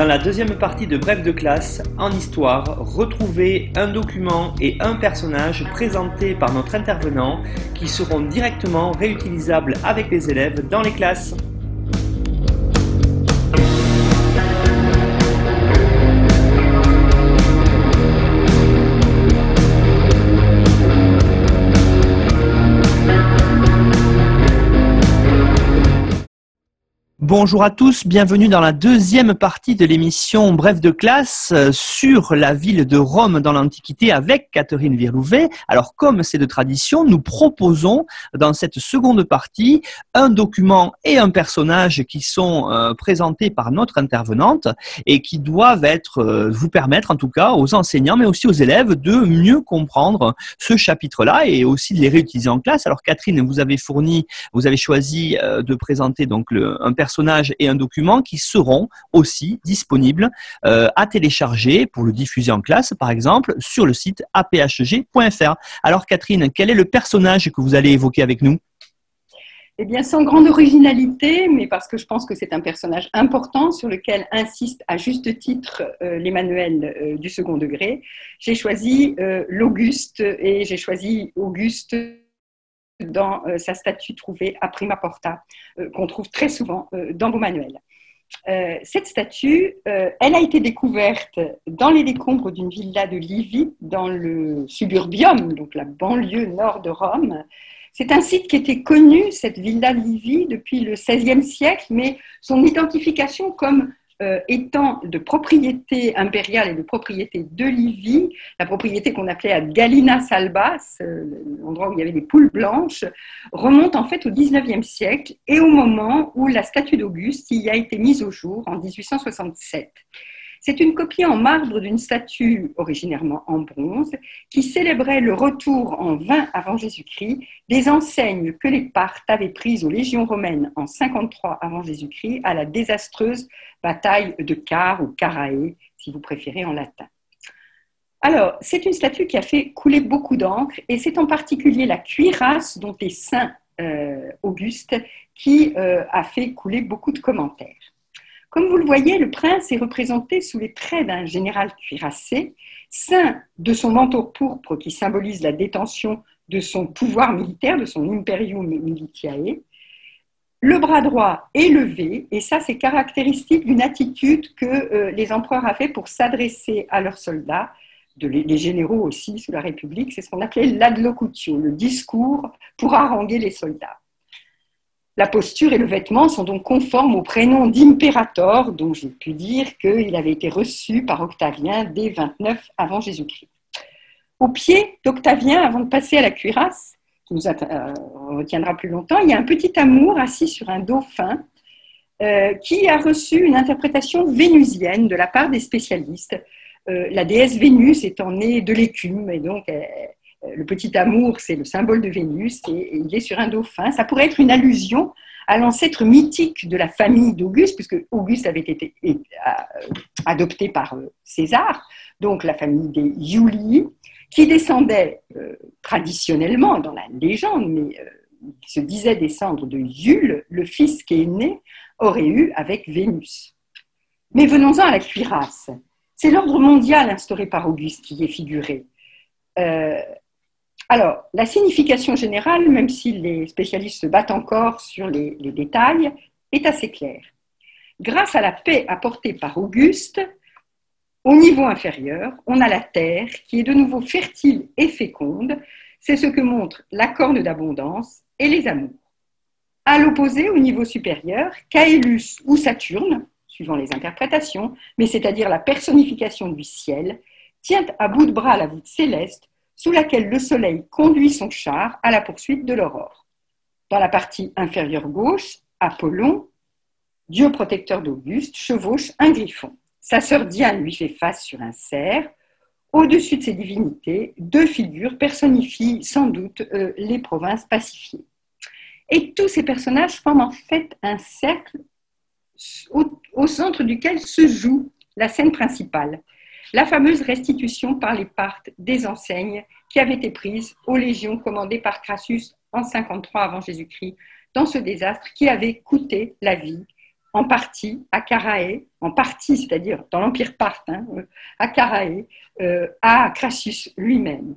Dans la deuxième partie de Bref de classe, en histoire, retrouvez un document et un personnage présentés par notre intervenant qui seront directement réutilisables avec les élèves dans les classes. Bonjour à tous, bienvenue dans la deuxième partie de l'émission Bref de classe euh, sur la ville de Rome dans l'Antiquité avec Catherine Virlouvet. Alors comme c'est de tradition, nous proposons dans cette seconde partie un document et un personnage qui sont euh, présentés par notre intervenante et qui doivent être, euh, vous permettre en tout cas aux enseignants mais aussi aux élèves de mieux comprendre ce chapitre-là et aussi de les réutiliser en classe. Alors Catherine, vous avez fourni, vous avez choisi de présenter donc un personnage et un document qui seront aussi disponibles euh, à télécharger pour le diffuser en classe, par exemple, sur le site aphg.fr. Alors Catherine, quel est le personnage que vous allez évoquer avec nous? Eh bien, sans grande originalité, mais parce que je pense que c'est un personnage important sur lequel insiste à juste titre euh, les manuels euh, du second degré, j'ai choisi l'Auguste et j'ai choisi Auguste dans euh, sa statue trouvée à Prima Porta, euh, qu'on trouve très souvent euh, dans vos manuels. cette statue, elle a été découverte dans les décombres d'une villa de Livy, dans le suburbium, donc la banlieue nord de Rome. C'est un site qui était connu, cette villa Livy, depuis le XVIe siècle, mais son identification comme euh, étant de propriété impériale et de propriété de Livy, la propriété qu'on appelait à Galina Salbas, euh, l'endroit où il y avait des poules blanches, remonte en fait au XIXe siècle et au moment où la statue d'Auguste y a été mise au jour en 1867. C'est une copie en marbre d'une statue originairement en bronze qui célébrait le retour en 20 avant Jésus-Christ des enseignes que les Parthes avaient prises aux légions romaines en 53 avant Jésus-Christ à la désastreuse bataille de Car ou Carae, si vous préférez en latin. Alors, c'est une statue qui a fait couler beaucoup d'encre et c'est en particulier la cuirasse dont est saint euh, Auguste qui euh, a fait couler beaucoup de commentaires. Comme vous le voyez, le prince est représenté sous les traits d'un général cuirassé, ceint de son manteau pourpre qui symbolise la détention de son pouvoir militaire, de son imperium militiae. Le bras droit est levé, et ça c'est caractéristique d'une attitude que euh, les empereurs avaient pour s'adresser à leurs soldats, de les, généraux aussi sous la République, c'est ce qu'on appelait l'adlocutio, le discours pour haranguer les soldats. La posture et le vêtement sont donc conformes au prénom d'impérator, dont j'ai pu dire qu'il avait été reçu par Octavien dès 29 avant Jésus-Christ. Au pied d'Octavien, avant de passer à la cuirasse, qui nous euh, retiendra plus longtemps, il y a un petit amour assis sur un dauphin euh, qui a reçu une interprétation vénusienne de la part des spécialistes. Euh, la déesse Vénus étant née de l'écume et donc euh, le petit amour, c'est le symbole de Vénus et, il est sur un dauphin. Ça pourrait être une allusion à l'ancêtre mythique de la famille d'Auguste, puisque Auguste avait été euh, adopté par euh, César, donc la famille des Iulii, qui descendait traditionnellement dans la légende, mais qui se disait descendre de Iule, le fils qui est né aurait eu avec Vénus. Mais venons-en à la cuirasse. C'est l'ordre mondial instauré par Auguste qui est figuré. Alors, la signification générale, même si les spécialistes se battent encore sur les, détails, est assez claire. Grâce à la paix apportée par Auguste, au niveau inférieur, on a la terre qui est de nouveau fertile et féconde. C'est ce que montrent la corne d'abondance et les amours. À l'opposé, au niveau supérieur, Caélus ou Saturne, suivant les interprétations, mais c'est-à-dire la personnification du ciel, tient à bout de bras la voûte céleste sous laquelle le Soleil conduit son char à la poursuite de l'aurore. Dans la partie inférieure gauche, Apollon, dieu protecteur d'Auguste, chevauche un griffon. Sa sœur Diane lui fait face sur un cerf. Au-dessus de ces divinités, deux figures personnifient sans doute euh, les provinces pacifiées. Et tous ces personnages forment en fait un cercle au, centre duquel se joue la scène principale, la fameuse restitution par les Parthes des enseignes qui avaient été prises aux légions commandées par Crassus en 53 avant Jésus-Christ dans ce désastre qui avait coûté la vie en partie à Carae, en partie, c'est-à-dire dans l'Empire parthe, hein, à Carae, euh, à Crassus lui-même.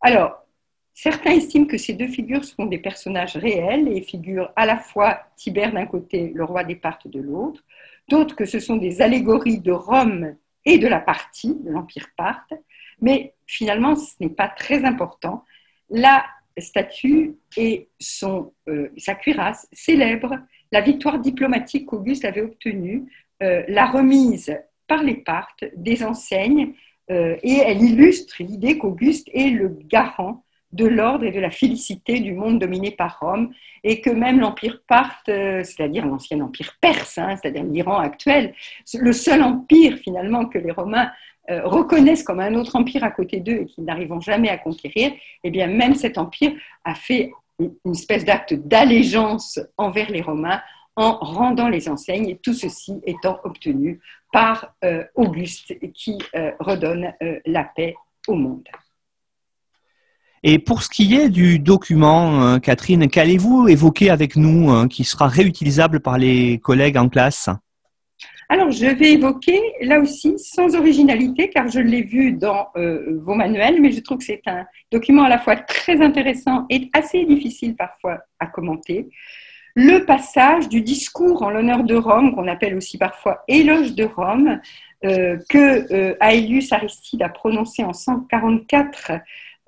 Alors, certains estiment que ces deux figures sont des personnages réels et figurent à la fois Tibère d'un côté, le roi des Parthes de l'autre, d'autres que ce sont des allégories de Rome et de la partie de l'Empire parthe, mais finalement, ce n'est pas très important. La statue et son, euh, sa cuirasse célèbrent la victoire diplomatique qu'Auguste avait obtenue, euh, la remise par les Parthes des enseignes, euh, et elle illustre l'idée qu'Auguste est le garant de l'ordre et de la félicité du monde dominé par Rome, et que même l'empire parthe, euh, c'est-à-dire l'ancien empire perse, hein, c'est-à-dire l'Iran actuel, le seul empire finalement que les Romains reconnaissent comme un autre empire à côté d'eux et qu'ils n'arriveront jamais à conquérir, eh bien même cet empire a fait une espèce d'acte d'allégeance envers les Romains en rendant les enseignes, et tout ceci étant obtenu par euh, Auguste qui euh, redonne euh, la paix au monde. Et pour ce qui est du document, Catherine, qu'allez-vous évoquer avec nous qui sera réutilisable par les collègues en classe? Alors, je vais évoquer, là aussi, sans originalité, car je l'ai vu dans euh, vos manuels, mais je trouve que c'est un document à la fois très intéressant et assez difficile parfois à commenter. Le passage du discours en l'honneur de Rome, qu'on appelle aussi parfois éloge de Rome, euh, que euh, Aelius Aristide a prononcé en 144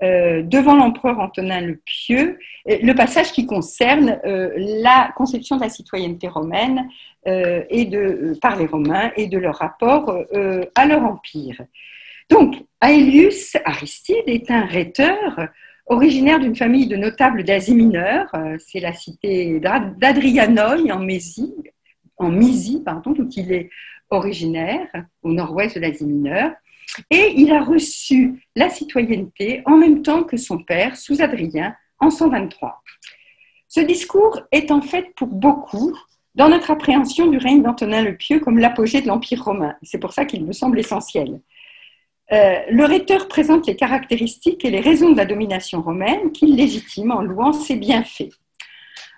euh, devant l'empereur Antonin le Pieux, le passage qui concerne euh, la conception de la citoyenneté romaine euh, et par les Romains et de leur rapport à leur empire. Donc, Aelius Aristide est un rhéteur originaire d'une famille de notables d'Asie mineure, c'est la cité d'Adrianoi en Mésie, en Mysie, pardon, dont il est originaire, au nord-ouest de l'Asie mineure. Et il a reçu la citoyenneté en même temps que son père, sous Adrien, en 123. Ce discours est en fait pour beaucoup dans notre appréhension du règne d'Antonin le Pieux comme l'apogée de l'Empire romain. C'est pour ça qu'il me semble essentiel. Euh, le rhéteur présente les caractéristiques et les raisons de la domination romaine qu'il légitime en louant ses bienfaits.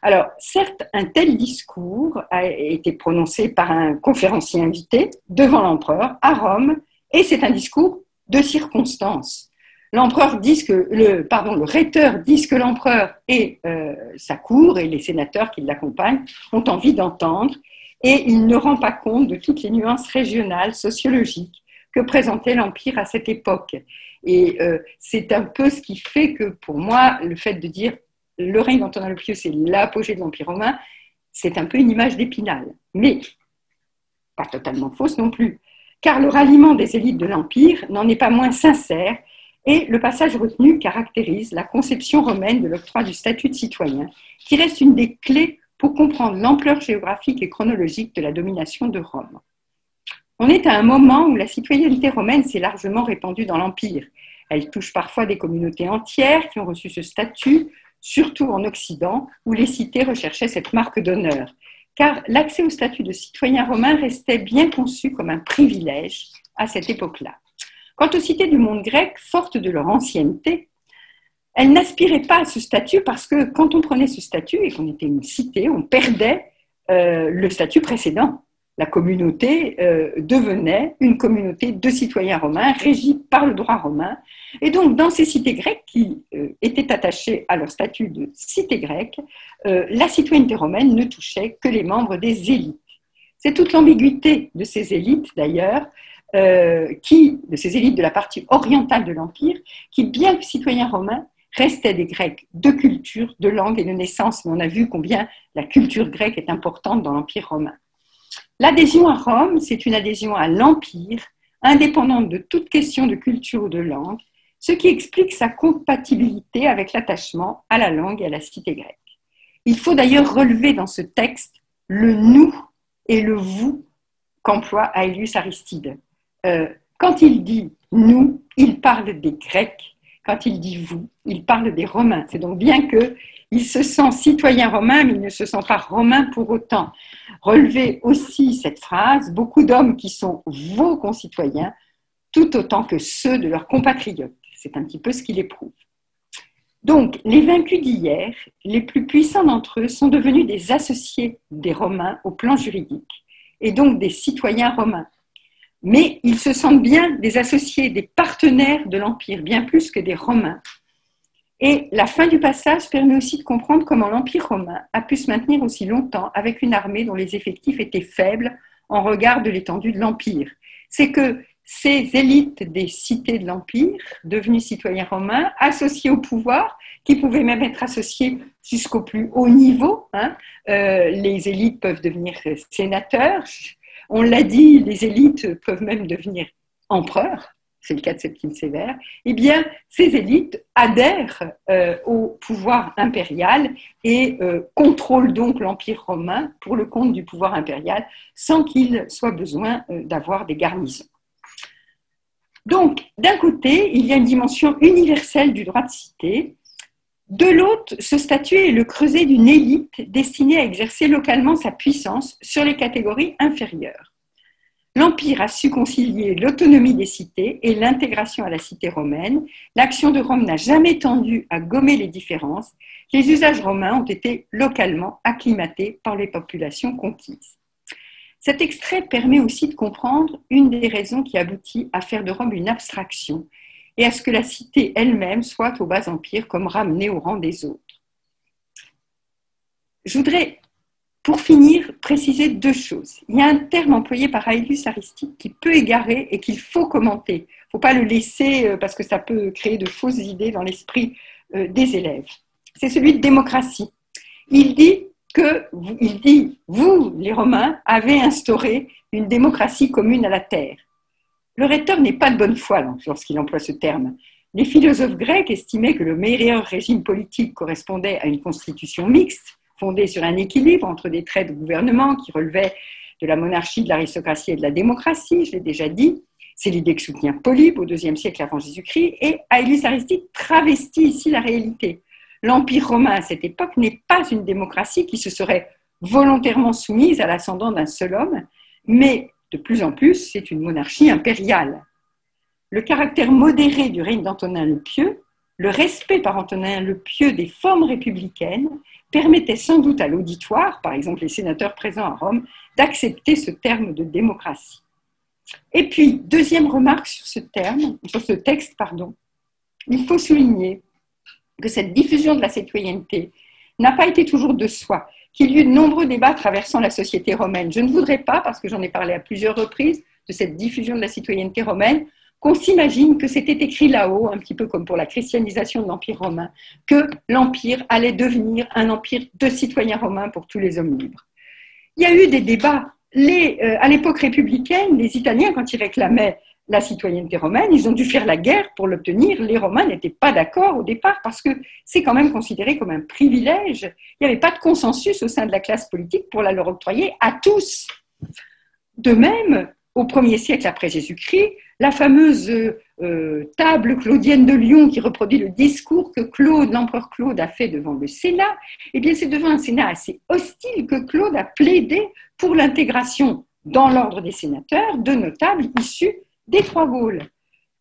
Alors, certes, un tel discours a été prononcé par un conférencier invité devant l'empereur à Rome et c'est un discours de circonstance. L'empereur dit que le, pardon, le rhéteur dit que l'empereur et euh, sa cour et les sénateurs qui l'accompagnent ont envie d'entendre, et il ne rend pas compte de toutes les nuances régionales, sociologiques que présentait l'empire à cette époque. Et euh, c'est un peu ce qui fait que, pour moi, le fait de dire le règne d'Antonin le Pieux, c'est l'apogée de l'empire romain, c'est un peu une image d'épinal, mais pas totalement fausse non plus car le ralliement des élites de l'Empire n'en est pas moins sincère et le passage retenu caractérise la conception romaine de l'octroi du statut de citoyen, qui reste une des clés pour comprendre l'ampleur géographique et chronologique de la domination de Rome. On est à un moment où la citoyenneté romaine s'est largement répandue dans l'Empire. Elle touche parfois des communautés entières qui ont reçu ce statut, surtout en Occident, où les cités recherchaient cette marque d'honneur car l'accès au statut de citoyen romain restait bien conçu comme un privilège à cette époque-là. Quant aux cités du monde grec, fortes de leur ancienneté, elles n'aspiraient pas à ce statut parce que quand on prenait ce statut et qu'on était une cité, on perdait euh, le statut précédent la communauté euh, devenait une communauté de citoyens romains régie par le droit romain. Et donc, dans ces cités grecques qui euh, étaient attachées à leur statut de cité grecque, euh, la citoyenneté romaine ne touchait que les membres des élites. C'est toute l'ambiguïté de ces élites, d'ailleurs, qui, de ces élites de la partie orientale de l'Empire, qui, bien que citoyens romains, restaient des Grecs de culture, de langue et de naissance. Mais on a vu combien la culture grecque est importante dans l'Empire romain. L'adhésion à Rome, c'est une adhésion à l'Empire, indépendante de toute question de culture ou de langue, ce qui explique sa compatibilité avec l'attachement à la langue et à la cité grecque. Il faut d'ailleurs relever dans ce texte le nous et le vous qu'emploie Aelius Aristide. Euh, quand il dit nous, il parle des Grecs Quand il dit vous, il parle des Romains. C'est donc bien qu'il se sent citoyen romain, mais il ne se sent pas romain pour autant. Relevez aussi cette phrase, beaucoup d'hommes qui sont vos concitoyens, tout autant que ceux de leurs compatriotes. C'est un petit peu ce qu'il éprouve. Donc, les vaincus d'hier, les plus puissants d'entre eux, sont devenus des associés des Romains au plan juridique, et donc des citoyens romains mais ils se sentent bien des associés, des partenaires de l'Empire, bien plus que des Romains. Et la fin du passage permet aussi de comprendre comment l'Empire romain a pu se maintenir aussi longtemps avec une armée dont les effectifs étaient faibles en regard de l'étendue de l'Empire. C'est que ces élites des cités de l'Empire, devenues citoyens romains, associés au pouvoir, qui pouvaient même être associés jusqu'au plus haut niveau. Hein, euh, les élites peuvent devenir sénateurs, on l'a dit, les élites peuvent même devenir empereurs, c'est le cas de Septime Sévère, eh bien, ces élites adhèrent euh, au pouvoir impérial et euh, contrôlent donc l'Empire romain pour le compte du pouvoir impérial sans qu'il soit besoin euh, d'avoir des garnisons. Donc, d'un côté, il y a une dimension universelle du droit de cité, de l'autre, ce statut est le creuset d'une élite destinée à exercer localement sa puissance sur les catégories inférieures. L'Empire a su concilier l'autonomie des cités et l'intégration à la cité romaine. L'action de Rome n'a jamais tendu à gommer les différences. Les usages romains ont été localement acclimatés par les populations conquises. Cet extrait permet aussi de comprendre une des raisons qui aboutit à faire de Rome une abstraction et à ce que la cité elle-même soit au bas empire comme ramenée au rang des autres. Je voudrais, pour finir, préciser deux choses. Il y a un terme employé par Aelius Aristique qui peut égarer et qu'il faut commenter. Il ne faut pas le laisser euh, parce que ça peut créer de fausses idées dans l'esprit euh, des élèves. C'est celui de démocratie. Il dit que, il dit, vous, les Romains, avez instauré une démocratie commune à la terre. Le rhéteur n'est pas de bonne foi lorsqu'il emploie ce terme. Les philosophes grecs estimaient que le meilleur régime politique correspondait à une constitution mixte, fondée sur un équilibre entre des traits de gouvernement qui relevaient de la monarchie, de l'aristocratie et de la démocratie, je l'ai déjà dit. C'est l'idée que soutient Polybe au IIe siècle avant Jésus-Christ, et Aelius Aristique travestit ici la réalité. L'Empire romain à cette époque n'est pas une démocratie qui se serait volontairement soumise à l'ascendant d'un seul homme, mais de plus en plus, c'est une monarchie impériale. Le caractère modéré du règne d'Antonin le Pieux, le respect par Antonin le Pieux des formes républicaines, permettait sans doute à l'auditoire, par exemple les sénateurs présents à Rome, d'accepter ce terme de démocratie. Et puis, deuxième remarque sur ce texte, pardon, il faut souligner que cette diffusion de la citoyenneté n'a pas été toujours de soi qu'il y eut de nombreux débats traversant la société romaine. Je ne voudrais pas, parce que j'en ai parlé à plusieurs reprises, de cette diffusion de la citoyenneté romaine, qu'on s'imagine que c'était écrit là-haut, un petit peu comme pour la christianisation de l'Empire romain, que l'Empire allait devenir un empire de citoyens romains pour tous les hommes libres. Il y a eu des débats. Euh, à l'époque républicaine, les Italiens, quand ils réclamaient la citoyenneté romaine, ils ont dû faire la guerre pour l'obtenir. Les Romains n'étaient pas d'accord au départ parce que c'est quand même considéré comme un privilège. Il n'y avait pas de consensus au sein de la classe politique pour la leur octroyer à tous. De même, au premier siècle après Jésus-Christ, la fameuse euh, table claudienne de Lyon qui reproduit le discours que Claude, l'empereur Claude, a fait devant le Sénat, eh bien c'est devant un Sénat assez hostile que Claude a plaidé pour l'intégration dans l'ordre des sénateurs de notables issus des trois Gaules.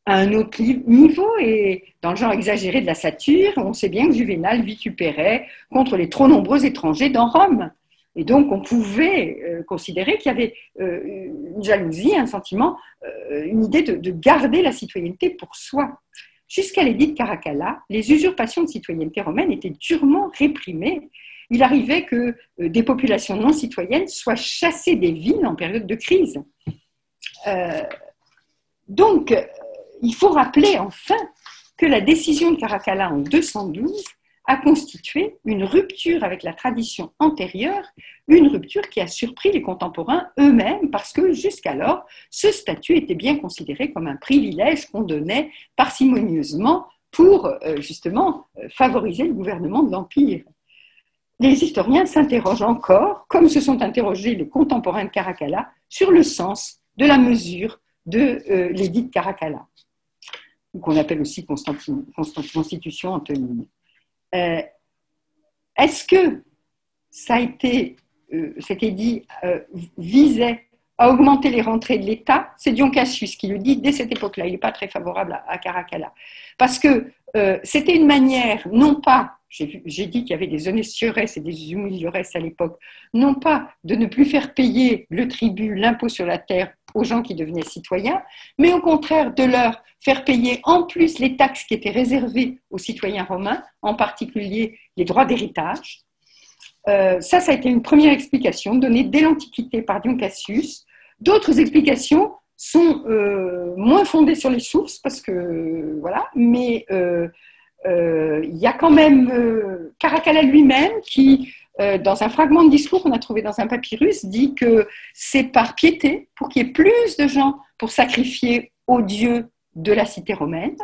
À un autre niveau, et dans le genre exagéré de la satire, on sait bien que Juvénal vitupérait contre les trop nombreux étrangers dans Rome. Et donc, on pouvait euh, considérer qu'il y avait euh, une jalousie, un sentiment, euh, une idée de, garder la citoyenneté pour soi. Jusqu'à l'édit de Caracalla, les usurpations de citoyenneté romaine étaient durement réprimées. Il arrivait que des populations non citoyennes soient chassées des villes en période de crise. Donc, euh, il faut rappeler enfin que la décision de Caracalla en 212 a constitué une rupture avec la tradition antérieure, une rupture qui a surpris les contemporains eux-mêmes parce que jusqu'alors, ce statut était bien considéré comme un privilège qu'on donnait parcimonieusement pour euh, justement euh, favoriser le gouvernement de l'Empire. Les historiens s'interrogent encore, comme se sont interrogés les contemporains de Caracalla, sur le sens de la mesure de euh, l'édit de Caracalla. qu'on appelle aussi Constitution Antonine. Euh, est-ce que ça a été, euh, c'était dit, euh, visait à augmenter les rentrées de l'État? C'est Dion Cassius qui le dit dès cette époque-là. Il n'est pas très favorable à, Caracalla. Parce que c'était une manière, non pas j'ai dit qu'il y avait des honestieresses et des humilieresses à l'époque, non pas de ne plus faire payer le tribut, l'impôt sur la terre aux gens qui devenaient citoyens, mais au contraire de leur faire payer en plus les taxes qui étaient réservées aux citoyens romains, en particulier les droits d'héritage. Euh, ça, ça a été une première explication donnée dès l'Antiquité par Dion Cassius. D'autres explications sont euh, moins fondées sur les sources, parce que voilà, mais euh, il y a quand même Caracalla lui-même qui euh, dans un fragment de discours qu'on a trouvé dans un papyrus, dit que c'est par piété, pour qu'il y ait plus de gens pour sacrifier aux dieux de la cité romaine.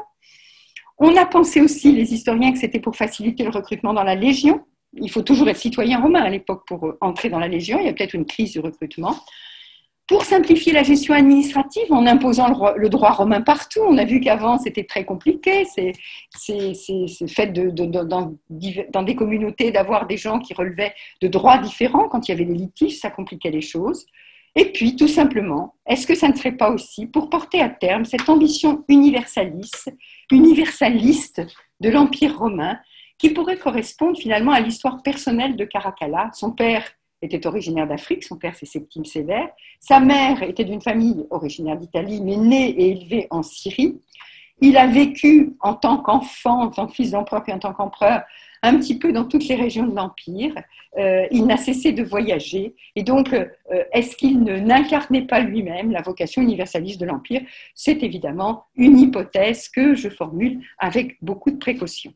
On a pensé aussi, les historiens, que c'était pour faciliter le recrutement dans la Légion. Il faut toujours être citoyen romain à l'époque pour entrer dans la Légion. Il y a peut-être une crise du recrutement pour simplifier la gestion administrative en imposant le, droit romain partout. On a vu qu'avant, c'était très compliqué. C'est fait de, dans, dans, des communautés d'avoir des gens qui relevaient de droits différents. Quand il y avait des litiges, ça compliquait les choses. Et puis, tout simplement, est-ce que ça ne serait pas aussi pour porter à terme cette ambition universaliste, universaliste de l'Empire romain, qui pourrait correspondre finalement à l'histoire personnelle de Caracalla, son père était originaire d'Afrique, son père c'est Septime Sévère. Sa mère était d'une famille originaire d'Italie, mais née et élevée en Syrie. Il a vécu en tant qu'enfant, en tant que fils d'empereur et en tant qu'empereur, un petit peu dans toutes les régions de l'Empire. Euh, il n'a cessé de voyager. Et donc, euh, est-ce qu'il n'incarnait pas lui-même la vocation universaliste de l'Empire? C'est évidemment une hypothèse que je formule avec beaucoup de précaution.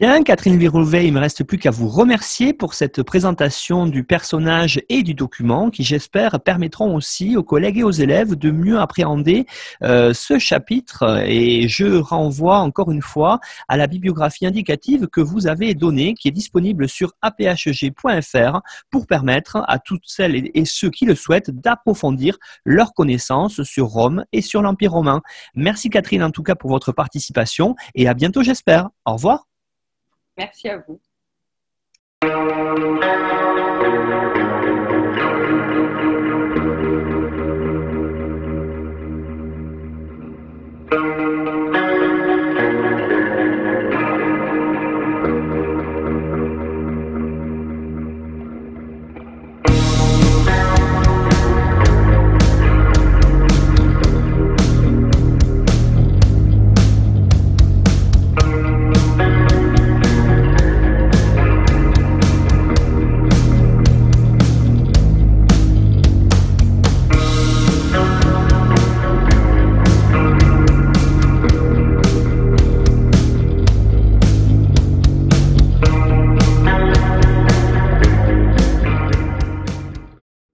Bien, Catherine Virouvet, il ne me reste plus qu'à vous remercier pour cette présentation du personnage et du document qui, j'espère, permettront aussi aux collègues et aux élèves de mieux appréhender euh, ce chapitre. Et je renvoie encore une fois à la bibliographie indicative que vous avez donnée, qui est disponible sur aphg.fr pour permettre à toutes celles et ceux qui le souhaitent d'approfondir leurs connaissances sur Rome et sur l'Empire romain. Merci Catherine en tout cas pour votre participation et à bientôt j'espère. Au revoir. Merci à vous.